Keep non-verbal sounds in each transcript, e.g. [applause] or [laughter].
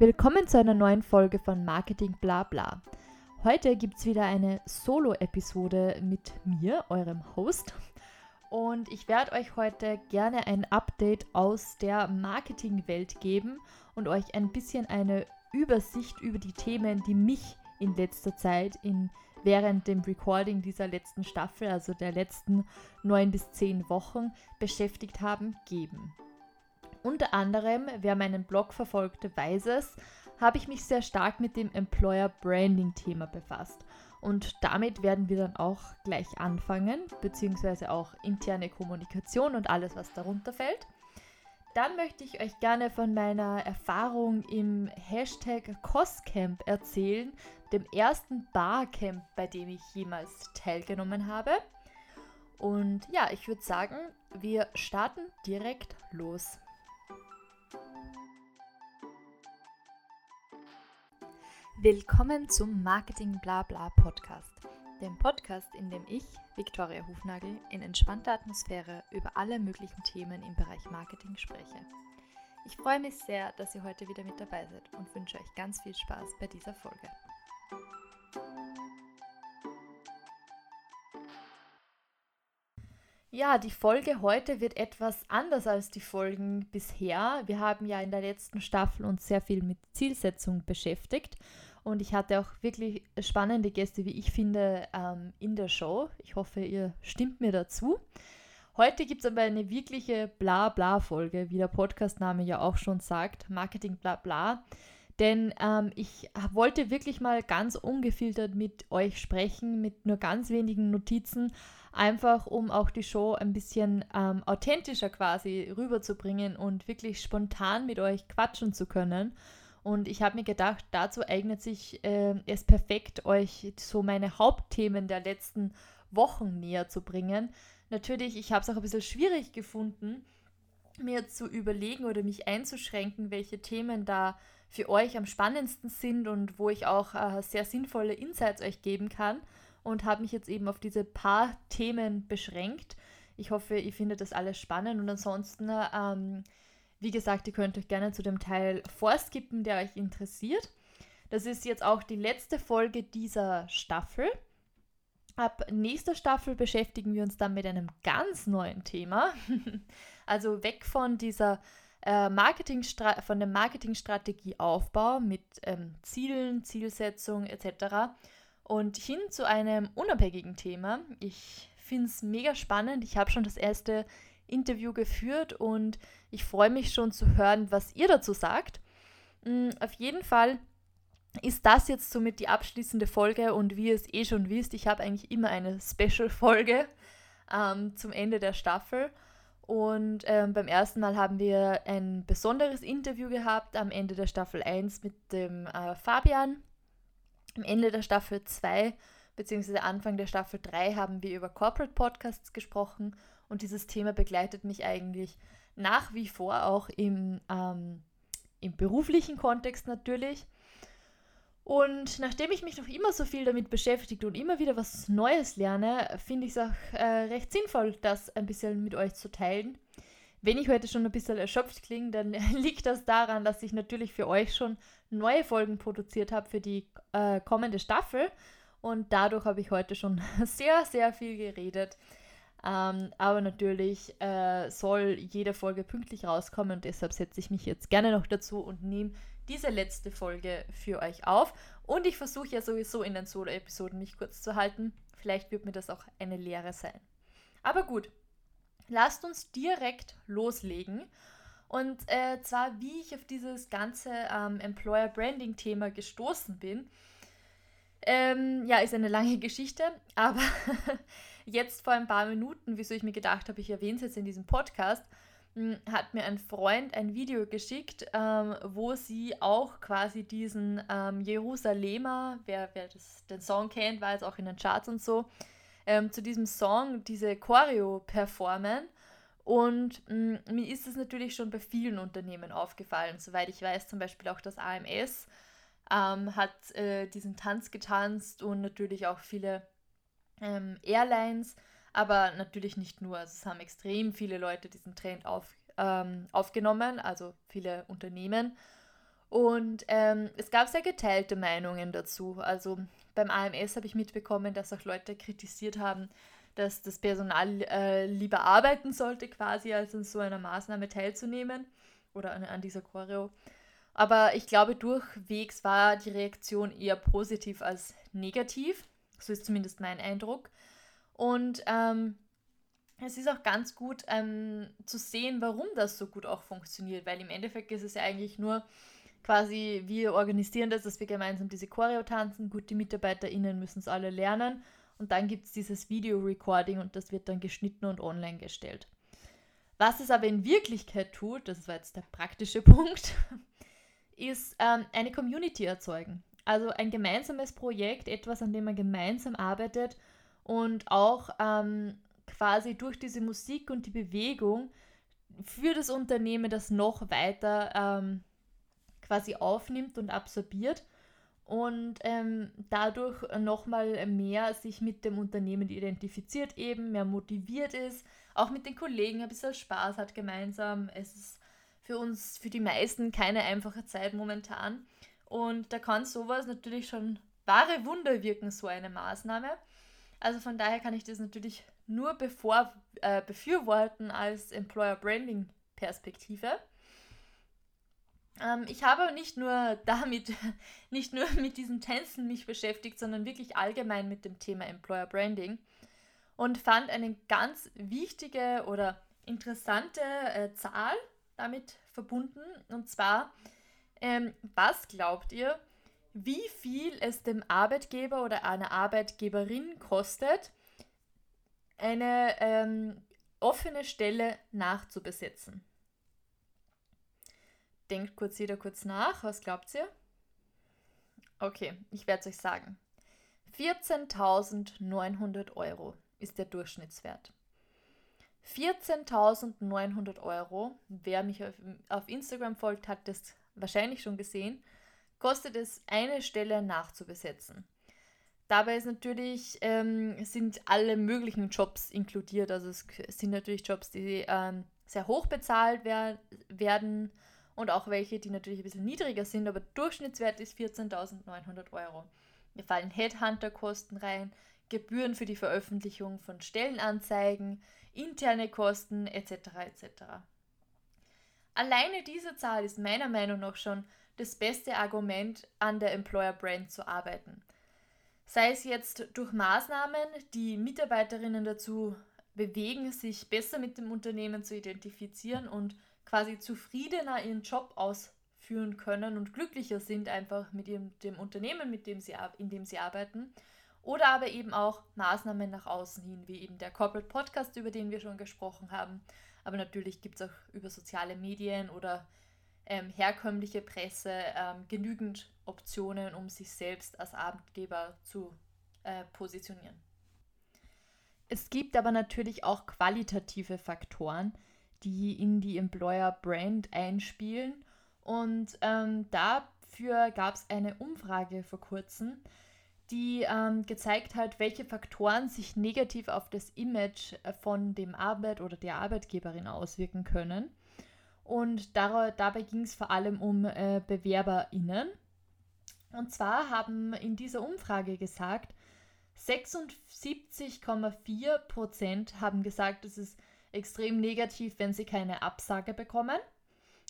Willkommen zu einer neuen Folge von Marketing Blabla. Heute gibt es wieder eine Solo-Episode mit mir, eurem Host. Und ich werde euch heute gerne ein Update aus der Marketingwelt geben und euch ein bisschen eine Übersicht über die Themen, die mich in letzter Zeit in während dem Recording dieser letzten Staffel, also der letzten neun bis zehn Wochen, beschäftigt haben, geben. Unter anderem, wer meinen Blog verfolgte, weiß es, habe ich mich sehr stark mit dem Employer Branding Thema befasst. Und damit werden wir dann auch gleich anfangen, beziehungsweise auch interne Kommunikation und alles, was darunter fällt. Dann möchte ich euch gerne von meiner Erfahrung im Hashtag Costcamp erzählen, dem ersten Barcamp, bei dem ich jemals teilgenommen habe. Und ja, ich würde sagen, wir starten direkt los. Willkommen zum Marketing Blabla Podcast, dem Podcast, in dem ich, Viktoria Hufnagel, in entspannter Atmosphäre über alle möglichen Themen im Bereich Marketing spreche. Ich freue mich sehr, dass ihr heute wieder mit dabei seid und wünsche euch ganz viel Spaß bei dieser Folge. Ja, die Folge heute wird etwas anders als die Folgen bisher. Wir haben ja in der letzten Staffel uns sehr viel mit Zielsetzung beschäftigt und ich hatte auch wirklich spannende Gäste, wie ich finde, ähm, in der Show. Ich hoffe, ihr stimmt mir dazu. Heute gibt es aber eine wirkliche Bla-Bla-Folge, wie der Podcastname ja auch schon sagt, Marketing Bla-Bla. Denn ähm, ich wollte wirklich mal ganz ungefiltert mit euch sprechen, mit nur ganz wenigen Notizen, einfach um auch die Show ein bisschen ähm, authentischer quasi rüberzubringen und wirklich spontan mit euch quatschen zu können. Und ich habe mir gedacht, dazu eignet sich äh, es perfekt, euch so meine Hauptthemen der letzten Wochen näher zu bringen. Natürlich, ich habe es auch ein bisschen schwierig gefunden, mir zu überlegen oder mich einzuschränken, welche Themen da für euch am spannendsten sind und wo ich auch äh, sehr sinnvolle Insights euch geben kann und habe mich jetzt eben auf diese paar Themen beschränkt. Ich hoffe, ihr findet das alles spannend und ansonsten ähm, wie gesagt, ihr könnt euch gerne zu dem Teil vorskippen, der euch interessiert. Das ist jetzt auch die letzte Folge dieser Staffel. Ab nächster Staffel beschäftigen wir uns dann mit einem ganz neuen Thema. [laughs] also weg von dieser äh, von dem Marketingstrategieaufbau mit ähm, Zielen, Zielsetzung etc. und hin zu einem unabhängigen Thema. Ich finde es mega spannend. Ich habe schon das erste Interview geführt und ich freue mich schon zu hören, was ihr dazu sagt. Mm, auf jeden Fall ist das jetzt somit die abschließende Folge und wie ihr es eh schon wisst, ich habe eigentlich immer eine Special-Folge ähm, zum Ende der Staffel. Und ähm, beim ersten Mal haben wir ein besonderes Interview gehabt am Ende der Staffel 1 mit dem äh, Fabian. Am Ende der Staffel 2 bzw. Anfang der Staffel 3 haben wir über Corporate Podcasts gesprochen und dieses Thema begleitet mich eigentlich nach wie vor auch im, ähm, im beruflichen Kontext natürlich. Und nachdem ich mich noch immer so viel damit beschäftigt und immer wieder was Neues lerne, finde ich es auch äh, recht sinnvoll, das ein bisschen mit euch zu teilen. Wenn ich heute schon ein bisschen erschöpft klinge, dann [laughs] liegt das daran, dass ich natürlich für euch schon neue Folgen produziert habe für die äh, kommende Staffel. Und dadurch habe ich heute schon [laughs] sehr, sehr viel geredet. Ähm, aber natürlich äh, soll jede Folge pünktlich rauskommen und deshalb setze ich mich jetzt gerne noch dazu und nehme diese letzte Folge für euch auf. Und ich versuche ja sowieso in den Solo-Episoden mich kurz zu halten. Vielleicht wird mir das auch eine Lehre sein. Aber gut, lasst uns direkt loslegen. Und äh, zwar, wie ich auf dieses ganze ähm, Employer Branding Thema gestoßen bin. Ähm, ja, ist eine lange [laughs] Geschichte, aber jetzt vor ein paar Minuten, wieso ich mir gedacht habe, ich erwähne es jetzt in diesem Podcast, hm, hat mir ein Freund ein Video geschickt, ähm, wo sie auch quasi diesen ähm, Jerusalemer, wer, wer das, den Song kennt, war jetzt auch in den Charts und so, ähm, zu diesem Song diese Choreo performen. Und mh, hm, mir ist es natürlich schon bei vielen Unternehmen aufgefallen. Soweit ich weiß, zum Beispiel auch das AMS ähm, hat äh, diesen Tanz getanzt und natürlich auch viele ähm, Airlines, aber natürlich nicht nur. Also es haben extrem viele Leute diesen Trend auf, ähm, aufgenommen, also viele Unternehmen. Und ähm, es gab sehr geteilte Meinungen dazu. Also beim AMS habe ich mitbekommen, dass auch Leute kritisiert haben, dass das Personal äh, lieber arbeiten sollte, quasi, als an so einer Maßnahme teilzunehmen oder an, an dieser Choreo. Aber ich glaube, durchwegs war die Reaktion eher positiv als negativ. So ist zumindest mein Eindruck. Und ähm, es ist auch ganz gut ähm, zu sehen, warum das so gut auch funktioniert, weil im Endeffekt ist es ja eigentlich nur quasi, wir organisieren das, dass wir gemeinsam diese Choreo tanzen. Gut, die MitarbeiterInnen müssen es alle lernen. Und dann gibt es dieses Video-Recording und das wird dann geschnitten und online gestellt. Was es aber in Wirklichkeit tut, das war jetzt der praktische [laughs] Punkt, ist ähm, eine Community erzeugen. Also ein gemeinsames Projekt, etwas, an dem man gemeinsam arbeitet und auch ähm, quasi durch diese Musik und die Bewegung für das Unternehmen das noch weiter ähm, quasi aufnimmt und absorbiert und ähm, dadurch nochmal mehr sich mit dem Unternehmen identifiziert, eben mehr motiviert ist, auch mit den Kollegen ein bisschen Spaß hat gemeinsam. Es ist für uns, für die meisten keine einfache Zeit momentan. Und da kann sowas natürlich schon wahre Wunder wirken, so eine Maßnahme. Also von daher kann ich das natürlich nur bevor, äh, befürworten als Employer Branding Perspektive. Ähm, ich habe nicht nur [laughs] damit, nicht nur mit diesen Tänzen mich beschäftigt, sondern wirklich allgemein mit dem Thema Employer Branding und fand eine ganz wichtige oder interessante äh, Zahl damit verbunden. Und zwar, ähm, was glaubt ihr, wie viel es dem Arbeitgeber oder einer Arbeitgeberin kostet, eine ähm, offene Stelle nachzubesetzen? Denkt kurz jeder kurz nach. Was glaubt ihr? Okay, ich werde es euch sagen. 14.900 Euro ist der Durchschnittswert. 14.900 Euro, wer mich auf, auf Instagram folgt, hat das wahrscheinlich schon gesehen, kostet es eine Stelle nachzubesetzen. Dabei ist natürlich, ähm, sind alle möglichen Jobs inkludiert. Also es sind natürlich Jobs, die ähm, sehr hoch bezahlt wer werden und auch welche, die natürlich ein bisschen niedriger sind, aber Durchschnittswert ist 14.900 Euro. Hier fallen Headhunter-Kosten rein, Gebühren für die Veröffentlichung von Stellenanzeigen, interne Kosten etc. etc. Alleine diese Zahl ist meiner Meinung nach schon das beste Argument, an der Employer Brand zu arbeiten. Sei es jetzt durch Maßnahmen, die Mitarbeiterinnen dazu bewegen, sich besser mit dem Unternehmen zu identifizieren und quasi zufriedener ihren Job ausführen können und glücklicher sind einfach mit ihrem, dem Unternehmen, mit dem sie, in dem sie arbeiten. Oder aber eben auch Maßnahmen nach außen hin, wie eben der Corporate Podcast, über den wir schon gesprochen haben. Aber natürlich gibt es auch über soziale Medien oder ähm, herkömmliche Presse ähm, genügend Optionen, um sich selbst als Arbeitgeber zu äh, positionieren. Es gibt aber natürlich auch qualitative Faktoren, die in die Employer Brand einspielen. Und ähm, dafür gab es eine Umfrage vor kurzem, die ähm, gezeigt hat, welche Faktoren sich negativ auf das Image äh, von dem Arbeit oder der Arbeitgeberin auswirken können. Und dabei ging es vor allem um äh, BewerberInnen. Und zwar haben in dieser Umfrage gesagt, 76,4 Prozent haben gesagt, es ist extrem negativ, wenn sie keine Absage bekommen.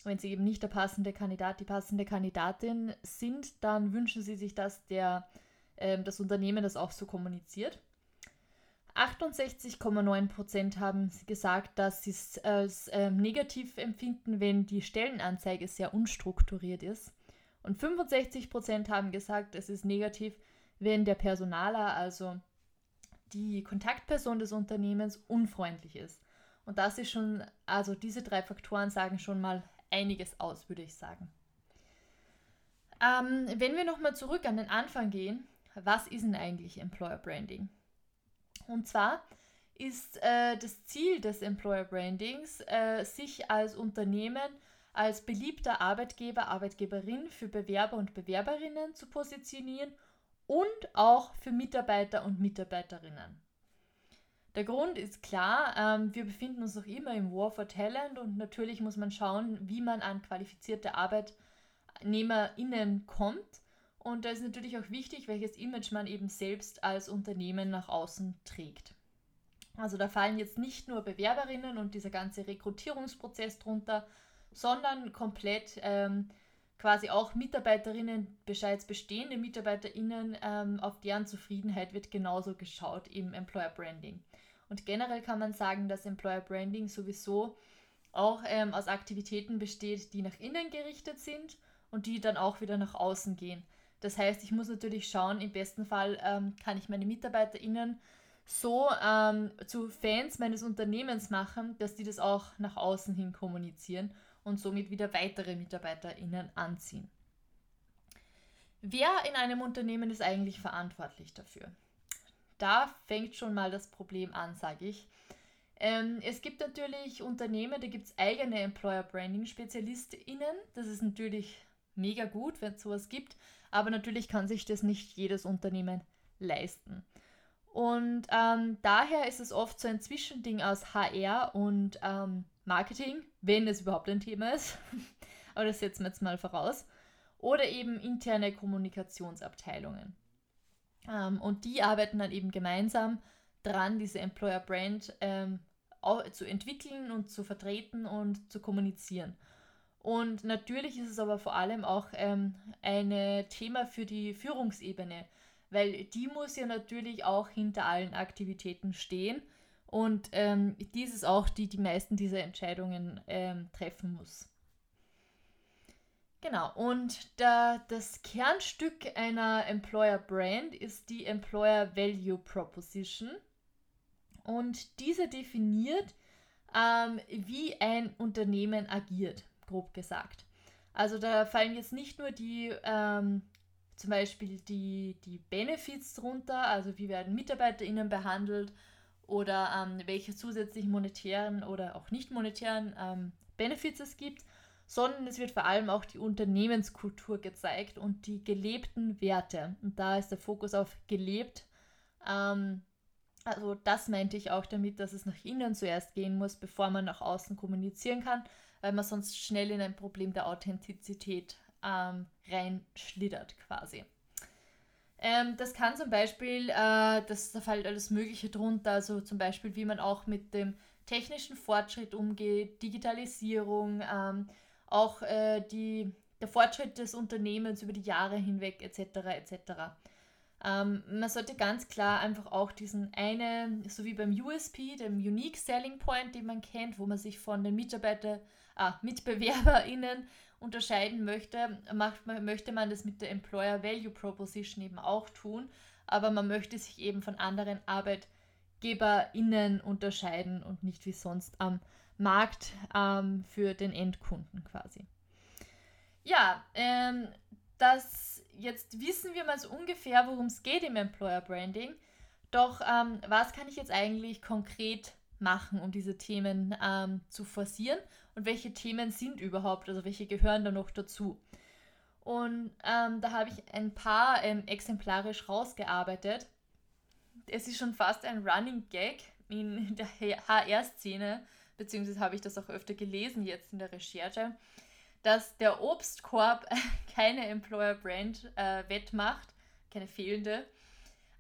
Wenn sie eben nicht der passende Kandidat, die passende Kandidatin sind, dann wünschen sie sich, dass der, äh, das Unternehmen das auch so kommuniziert. 68,9% haben gesagt, dass sie es als äh, negativ empfinden, wenn die Stellenanzeige sehr unstrukturiert ist. Und 65% haben gesagt, es ist negativ, wenn der Personaler, also die Kontaktperson des Unternehmens, unfreundlich ist. Und das ist schon, also diese drei Faktoren sagen schon mal einiges aus, würde ich sagen. Ähm, wenn wir nochmal zurück an den Anfang gehen, was ist denn eigentlich Employer Branding? Und zwar ist äh, das Ziel des Employer Brandings, äh, sich als Unternehmen als beliebter Arbeitgeber, Arbeitgeberin für Bewerber und Bewerberinnen zu positionieren und auch für Mitarbeiter und Mitarbeiterinnen. Der Grund ist klar, ähm, wir befinden uns noch immer im War for Talent und natürlich muss man schauen, wie man an qualifizierte Arbeit ArbeitnehmerInnen kommt. Und da ist natürlich auch wichtig, welches Image man eben selbst als Unternehmen nach außen trägt. Also da fallen jetzt nicht nur Bewerberinnen und dieser ganze Rekrutierungsprozess drunter, sondern komplett ähm, quasi auch Mitarbeiterinnen, bereits bestehende Mitarbeiterinnen, ähm, auf deren Zufriedenheit wird genauso geschaut im Employer Branding. Und generell kann man sagen, dass Employer Branding sowieso auch ähm, aus Aktivitäten besteht, die nach innen gerichtet sind und die dann auch wieder nach außen gehen. Das heißt, ich muss natürlich schauen, im besten Fall ähm, kann ich meine MitarbeiterInnen so ähm, zu Fans meines Unternehmens machen, dass die das auch nach außen hin kommunizieren und somit wieder weitere MitarbeiterInnen anziehen. Wer in einem Unternehmen ist eigentlich verantwortlich dafür? Da fängt schon mal das Problem an, sage ich. Ähm, es gibt natürlich Unternehmen, da gibt es eigene Employer Branding SpezialistInnen. Das ist natürlich mega gut, wenn es sowas gibt, aber natürlich kann sich das nicht jedes Unternehmen leisten. Und ähm, daher ist es oft so ein Zwischending aus HR und ähm, Marketing, wenn es überhaupt ein Thema ist. [laughs] Aber das setzen wir jetzt mal voraus. Oder eben interne Kommunikationsabteilungen. Ähm, und die arbeiten dann eben gemeinsam dran, diese Employer Brand ähm, zu entwickeln und zu vertreten und zu kommunizieren. Und natürlich ist es aber vor allem auch ähm, ein Thema für die Führungsebene, weil die muss ja natürlich auch hinter allen Aktivitäten stehen und ähm, dies ist auch die, die meisten dieser Entscheidungen ähm, treffen muss. Genau, und da, das Kernstück einer Employer Brand ist die Employer Value Proposition. Und diese definiert, ähm, wie ein Unternehmen agiert, grob gesagt. Also da fallen jetzt nicht nur die ähm, zum Beispiel die, die Benefits drunter, also wie werden MitarbeiterInnen behandelt oder ähm, welche zusätzlichen monetären oder auch nicht monetären ähm, Benefits es gibt, sondern es wird vor allem auch die Unternehmenskultur gezeigt und die gelebten Werte. Und da ist der Fokus auf gelebt. Ähm, also das meinte ich auch damit, dass es nach innen zuerst gehen muss, bevor man nach außen kommunizieren kann, weil man sonst schnell in ein Problem der Authentizität ähm, reinschlittert quasi. Ähm, das kann zum Beispiel, äh, das, da fällt alles Mögliche drunter, also zum Beispiel, wie man auch mit dem technischen Fortschritt umgeht, Digitalisierung, ähm, auch äh, die, der Fortschritt des Unternehmens über die Jahre hinweg etc. etc. Ähm, man sollte ganz klar einfach auch diesen eine, so wie beim USP, dem Unique Selling Point, den man kennt, wo man sich von den Mitarbeiter, ah, MitbewerberInnen unterscheiden möchte, macht, möchte man das mit der Employer Value Proposition eben auch tun, aber man möchte sich eben von anderen ArbeitgeberInnen unterscheiden und nicht wie sonst am Markt ähm, für den Endkunden quasi. Ja, ähm, das jetzt wissen wir mal so ungefähr, worum es geht im Employer Branding. Doch ähm, was kann ich jetzt eigentlich konkret machen, um diese Themen ähm, zu forcieren und welche Themen sind überhaupt, also welche gehören da noch dazu. Und ähm, da habe ich ein paar ähm, exemplarisch rausgearbeitet. Es ist schon fast ein Running Gag in [laughs] der HR-Szene, beziehungsweise habe ich das auch öfter gelesen jetzt in der Recherche, dass der Obstkorb [laughs] keine Employer Brand äh, wettmacht, keine fehlende,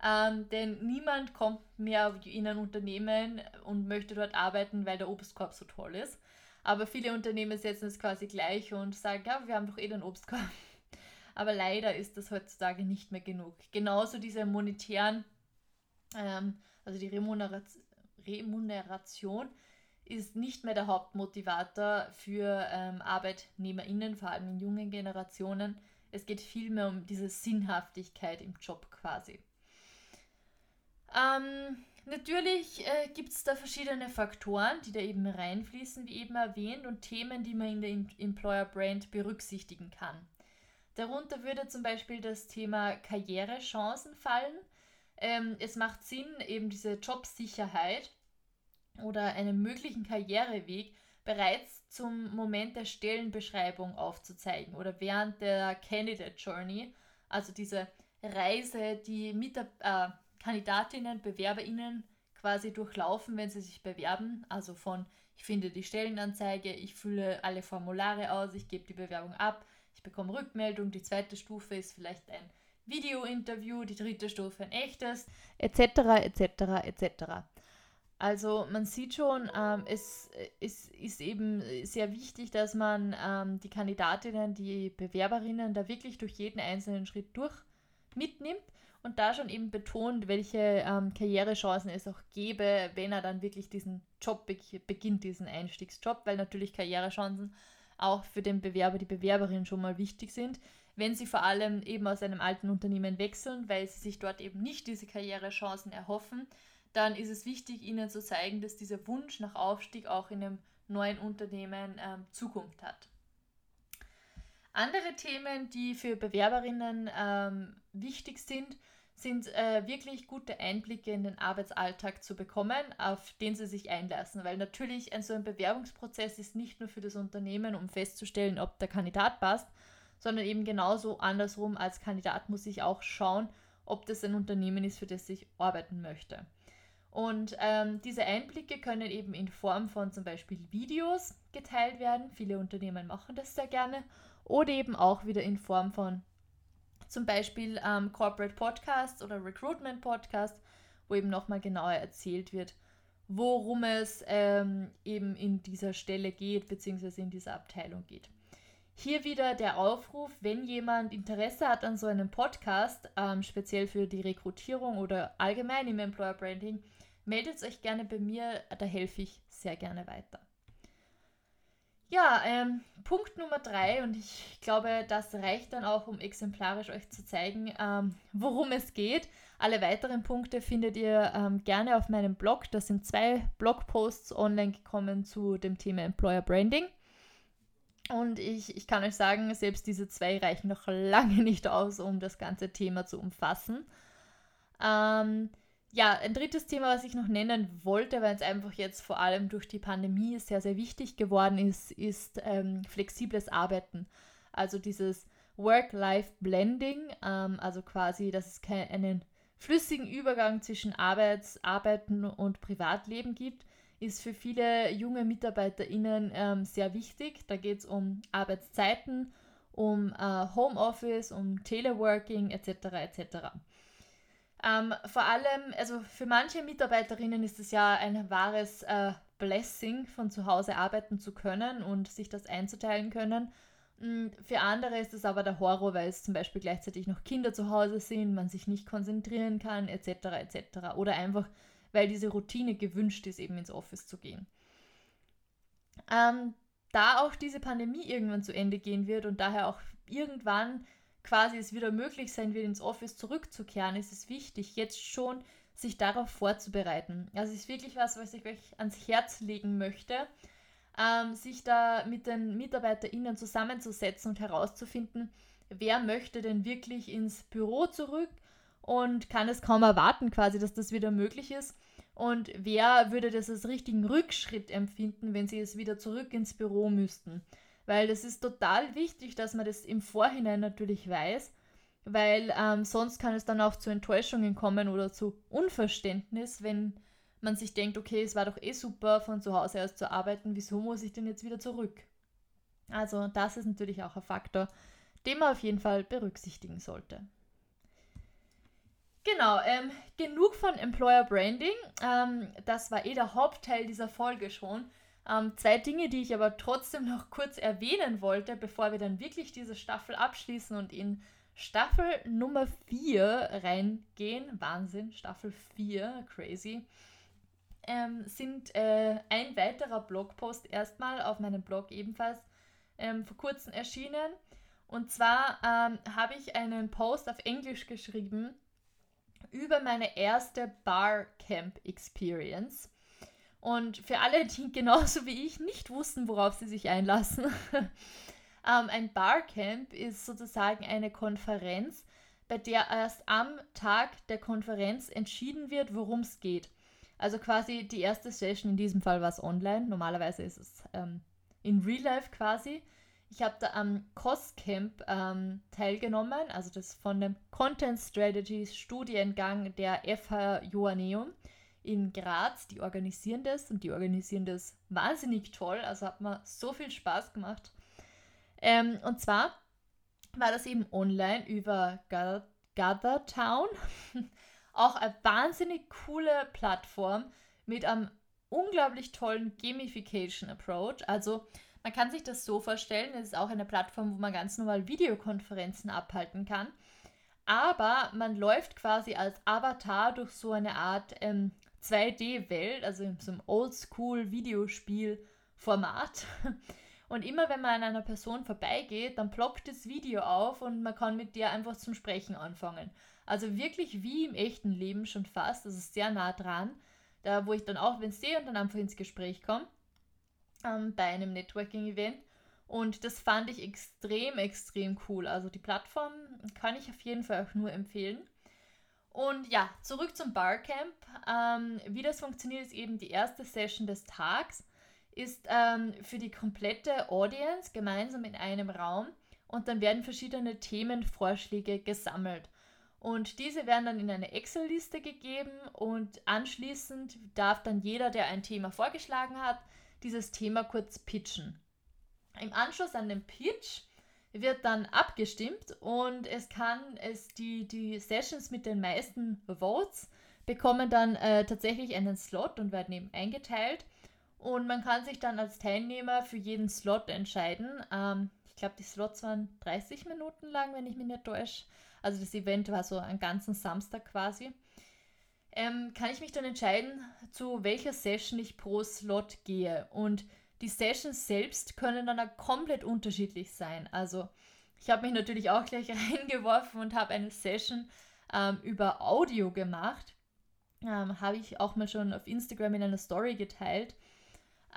ähm, denn niemand kommt mehr in ein Unternehmen und möchte dort arbeiten, weil der Obstkorb so toll ist. Aber viele Unternehmen setzen es quasi gleich und sagen, ja, wir haben doch eh den Obstkorb. Aber leider ist das heutzutage nicht mehr genug. Genauso diese monetären, ähm, also die Remuneration, Remuneration ist nicht mehr der Hauptmotivator für ähm, ArbeitnehmerInnen, vor allem in jungen Generationen. Es geht vielmehr um diese Sinnhaftigkeit im Job quasi. Ähm, natürlich äh, gibt es da verschiedene Faktoren, die da eben reinfließen, wie eben erwähnt, und Themen, die man in der Employer Brand berücksichtigen kann. Darunter würde zum Beispiel das Thema Karrierechancen fallen. Ähm, es macht Sinn, eben diese Jobsicherheit oder einen möglichen Karriereweg bereits zum Moment der Stellenbeschreibung aufzuzeigen oder während der Candidate Journey, also diese Reise, die mit der, äh, Kandidatinnen, BewerberInnen quasi durchlaufen, wenn sie sich bewerben. Also von, ich finde die Stellenanzeige, ich fülle alle Formulare aus, ich gebe die Bewerbung ab, ich bekomme Rückmeldung. Die zweite Stufe ist vielleicht ein Video-Interview, die dritte Stufe ein echtes, etc., etc., etc. Also man sieht schon, ähm, es, es ist eben sehr wichtig, dass man ähm, die Kandidatinnen, die Bewerberinnen da wirklich durch jeden einzelnen Schritt durch mitnimmt und da schon eben betont, welche ähm, Karrierechancen es auch gäbe, wenn er dann wirklich diesen Job be beginnt, diesen Einstiegsjob, weil natürlich Karrierechancen auch für den Bewerber, die Bewerberin schon mal wichtig sind, wenn sie vor allem eben aus einem alten Unternehmen wechseln, weil sie sich dort eben nicht diese Karrierechancen erhoffen, dann ist es wichtig, ihnen zu zeigen, dass dieser Wunsch nach Aufstieg auch in einem neuen Unternehmen ähm, Zukunft hat. Andere Themen, die für Bewerberinnen ähm, wichtig sind, sind äh, wirklich gute Einblicke in den Arbeitsalltag zu bekommen, auf den sie sich einlassen. Weil natürlich ein so ein Bewerbungsprozess ist nicht nur für das Unternehmen, um festzustellen, ob der Kandidat passt, sondern eben genauso andersrum als Kandidat muss ich auch schauen, ob das ein Unternehmen ist, für das ich arbeiten möchte. Und ähm, diese Einblicke können eben in Form von zum Beispiel Videos geteilt werden. Viele Unternehmen machen das sehr gerne. Oder eben auch wieder in Form von zum Beispiel ähm, Corporate Podcasts oder Recruitment Podcasts, wo eben nochmal genauer erzählt wird, worum es ähm, eben in dieser Stelle geht, beziehungsweise in dieser Abteilung geht. Hier wieder der Aufruf, wenn jemand Interesse hat an so einem Podcast, ähm, speziell für die Rekrutierung oder allgemein im Employer Branding, meldet euch gerne bei mir, da helfe ich sehr gerne weiter. Ja, ähm, Punkt Nummer drei, und ich glaube, das reicht dann auch, um exemplarisch euch zu zeigen, ähm, worum es geht. Alle weiteren Punkte findet ihr ähm, gerne auf meinem Blog. Da sind zwei Blogposts online gekommen zu dem Thema Employer Branding. Und ich, ich kann euch sagen, selbst diese zwei reichen noch [laughs] lange nicht aus, um das ganze Thema zu umfassen. Ähm, ja, ein drittes Thema, was ich noch nennen wollte, weil es einfach jetzt vor allem durch die Pandemie sehr, sehr wichtig geworden ist, ist ähm, flexibles Arbeiten. Also dieses Work-Life-Blending, ähm, also quasi, dass es keinen flüssigen Übergang zwischen Arbeits-, Arbeiten und Privatleben gibt, ist für viele junge MitarbeiterInnen ähm, sehr wichtig. Da geht es um Arbeitszeiten, um äh, Homeoffice, um Teleworking etc. etc. Ähm, vor allem, also für manche Mitarbeiterinnen ist es ja ein wahres äh, Blessing, von zu Hause arbeiten zu können und sich das einzuteilen können. Mm, für andere ist es aber der Horror, weil es zum Beispiel gleichzeitig noch Kinder zu Hause sind, man sich nicht konzentrieren kann, etc. etc. Oder einfach, weil diese Routine gewünscht ist, eben ins Office zu gehen. Ähm, da auch diese Pandemie irgendwann zu Ende gehen wird und daher auch irgendwann quasi es wieder möglich sein wird, ins Office zurückzukehren, ist es wichtig, jetzt schon sich darauf vorzubereiten. Also es ist wirklich was, was ich euch ans Herz legen möchte, ähm, sich da mit den MitarbeiterInnen zusammenzusetzen und herauszufinden, wer möchte denn wirklich ins Büro zurück und kann es kaum erwarten, quasi, dass das wieder möglich ist. Und wer würde das als richtigen Rückschritt empfinden, wenn sie es wieder zurück ins Büro müssten? Weil das ist total wichtig, dass man das im Vorhinein natürlich weiß, weil ähm, sonst kann es dann auch zu Enttäuschungen kommen oder zu Unverständnis, wenn man sich denkt, okay, es war doch eh super, von zu Hause aus zu arbeiten, wieso muss ich denn jetzt wieder zurück? Also das ist natürlich auch ein Faktor, den man auf jeden Fall berücksichtigen sollte. Genau, ähm, genug von Employer Branding. Ähm, das war eh der Hauptteil dieser Folge schon. Ähm, zwei Dinge, die ich aber trotzdem noch kurz erwähnen wollte, bevor wir dann wirklich diese Staffel abschließen und in Staffel Nummer 4 reingehen. Wahnsinn, Staffel 4, crazy. Ähm, sind äh, ein weiterer Blogpost erstmal auf meinem Blog ebenfalls ähm, vor kurzem erschienen. Und zwar ähm, habe ich einen Post auf Englisch geschrieben über meine erste Barcamp Experience. Und für alle, die [laughs] genauso wie ich nicht wussten, worauf sie sich einlassen, [laughs] ähm, ein Barcamp ist sozusagen eine Konferenz, bei der erst am Tag der Konferenz entschieden wird, worum es geht. Also quasi die erste Session, in diesem Fall war es online, normalerweise ist es ähm, in Real Life quasi. Ich habe da am COSCamp ähm, teilgenommen, also das von dem Content Strategies Studiengang der FH Joanneum in Graz, die organisieren das und die organisieren das wahnsinnig toll. Also hat mir so viel Spaß gemacht. Ähm, und zwar war das eben online über Gather Town. [laughs] Auch eine wahnsinnig coole Plattform mit einem unglaublich tollen Gamification Approach. Also man kann sich das so vorstellen, es ist auch eine Plattform, wo man ganz normal Videokonferenzen abhalten kann. Aber man läuft quasi als Avatar durch so eine Art ähm, 2D-Welt, also in so einem Oldschool-Videospiel-Format. [laughs] Und immer wenn man an einer Person vorbeigeht, dann ploppt das Video auf und man kann mit der einfach zum Sprechen anfangen. Also wirklich wie im echten Leben schon fast, also sehr nah dran. Da, wo ich dann auch wenn sehe und dann einfach ins Gespräch komme ähm, bei einem Networking-Event. Und das fand ich extrem, extrem cool. Also die Plattform kann ich auf jeden Fall auch nur empfehlen. Und ja, zurück zum Barcamp. Ähm, wie das funktioniert, ist eben die erste Session des Tags ist ähm, für die komplette Audience gemeinsam in einem Raum und dann werden verschiedene Themenvorschläge gesammelt. Und diese werden dann in eine Excel-Liste gegeben und anschließend darf dann jeder, der ein Thema vorgeschlagen hat, dieses Thema kurz pitchen. Im Anschluss an den Pitch wird dann abgestimmt und es kann es die, die Sessions mit den meisten Votes bekommen dann äh, tatsächlich einen Slot und werden eben eingeteilt. Und man kann sich dann als Teilnehmer für jeden Slot entscheiden. Ähm, ich glaube, die Slots waren 30 Minuten lang, wenn ich mich nicht täusche. Also das Event war so einen ganzen Samstag quasi. Ähm, kann ich mich dann entscheiden, zu welcher Session ich pro Slot gehe. Und die Sessions selbst können dann auch komplett unterschiedlich sein. Also ich habe mich natürlich auch gleich [laughs] reingeworfen und habe eine Session ähm, über Audio gemacht. Ähm, habe ich auch mal schon auf Instagram in einer Story geteilt.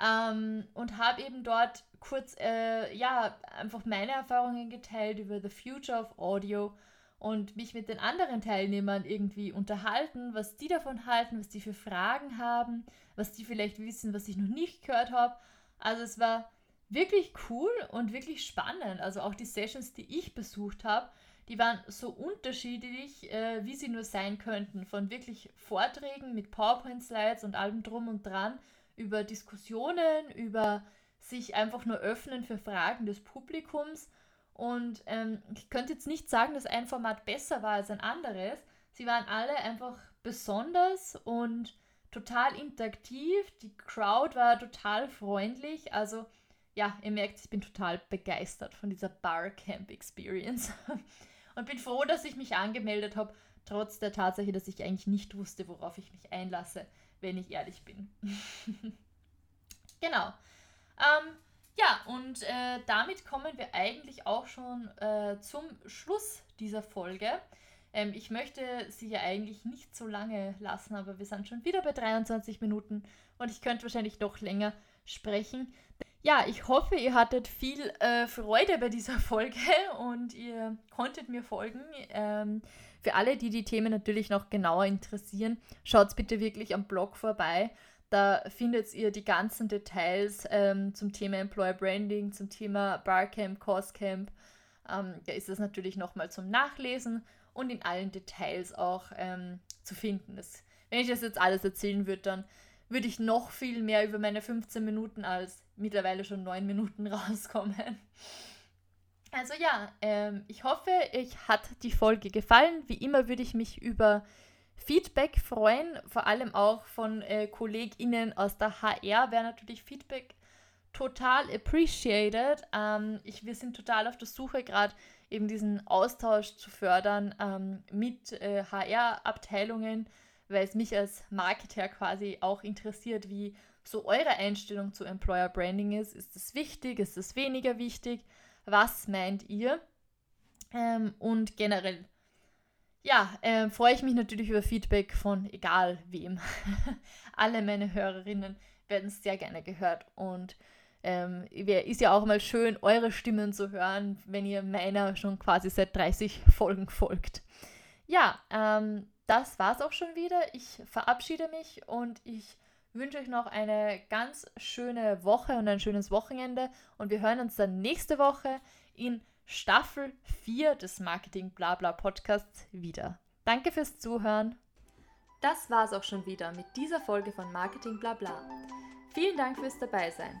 Ähm, und habe eben dort kurz, äh, ja, einfach meine Erfahrungen geteilt über The Future of Audio und mich mit den anderen Teilnehmern irgendwie unterhalten, was die davon halten, was die für Fragen haben, was die vielleicht wissen, was ich noch nicht gehört habe. Also es war wirklich cool und wirklich spannend. Also auch die Sessions, die ich besucht habe, die waren so unterschiedlich, äh, wie sie nur sein könnten. Von wirklich Vorträgen mit PowerPoint-Slides und allem drum und dran über Diskussionen, über sich einfach nur öffnen für Fragen des Publikums. Und ähm, ich könnte jetzt nicht sagen, dass ein Format besser war als ein anderes. Sie waren alle einfach besonders und total interaktiv. Die Crowd war total freundlich. Also ja, ihr merkt, ich bin total begeistert von dieser Barcamp Experience. [laughs] und bin froh, dass ich mich angemeldet habe, trotz der Tatsache, dass ich eigentlich nicht wusste, worauf ich mich einlasse wenn ich ehrlich bin. [laughs] genau. Ähm, ja, und äh, damit kommen wir eigentlich auch schon äh, zum Schluss dieser Folge. Ähm, ich möchte sie ja eigentlich nicht so lange lassen, aber wir sind schon wieder bei 23 Minuten und ich könnte wahrscheinlich doch länger sprechen. Ja, ich hoffe, ihr hattet viel äh, Freude bei dieser [laughs] Folge und ihr konntet mir folgen. Ähm, für alle, die die Themen natürlich noch genauer interessieren, schaut bitte wirklich am Blog vorbei. Da findet ihr die ganzen Details ähm, zum Thema Employer Branding, zum Thema Barcamp, Coursecamp. Ähm, da ist es natürlich nochmal zum Nachlesen und in allen Details auch ähm, zu finden. Das, wenn ich das jetzt alles erzählen würde, dann würde ich noch viel mehr über meine 15 Minuten als mittlerweile schon 9 Minuten [laughs] rauskommen. Also ja, ähm, ich hoffe, euch hat die Folge gefallen. Wie immer würde ich mich über Feedback freuen, vor allem auch von äh, KollegInnen aus der HR wäre natürlich Feedback total appreciated. Ähm, ich, wir sind total auf der Suche, gerade eben diesen Austausch zu fördern ähm, mit äh, HR-Abteilungen, weil es mich als Marketer quasi auch interessiert, wie so eure Einstellung zu Employer Branding ist. Ist es wichtig? Ist es weniger wichtig? Was meint ihr? Ähm, und generell, ja, äh, freue ich mich natürlich über Feedback von egal wem. [laughs] Alle meine Hörerinnen werden sehr gerne gehört und ähm, ist ja auch mal schön, eure Stimmen zu hören, wenn ihr meiner schon quasi seit 30 [laughs] Folgen folgt. Ja, ähm, das war's auch schon wieder. Ich verabschiede mich und ich wünsche euch noch eine ganz schöne Woche und ein schönes Wochenende und wir hören uns dann nächste Woche in Staffel 4 des Marketing Blabla Podcasts wieder. Danke fürs Zuhören. Das war's auch schon wieder mit dieser Folge von Marketing Blabla. Vielen Dank fürs Dabeisein.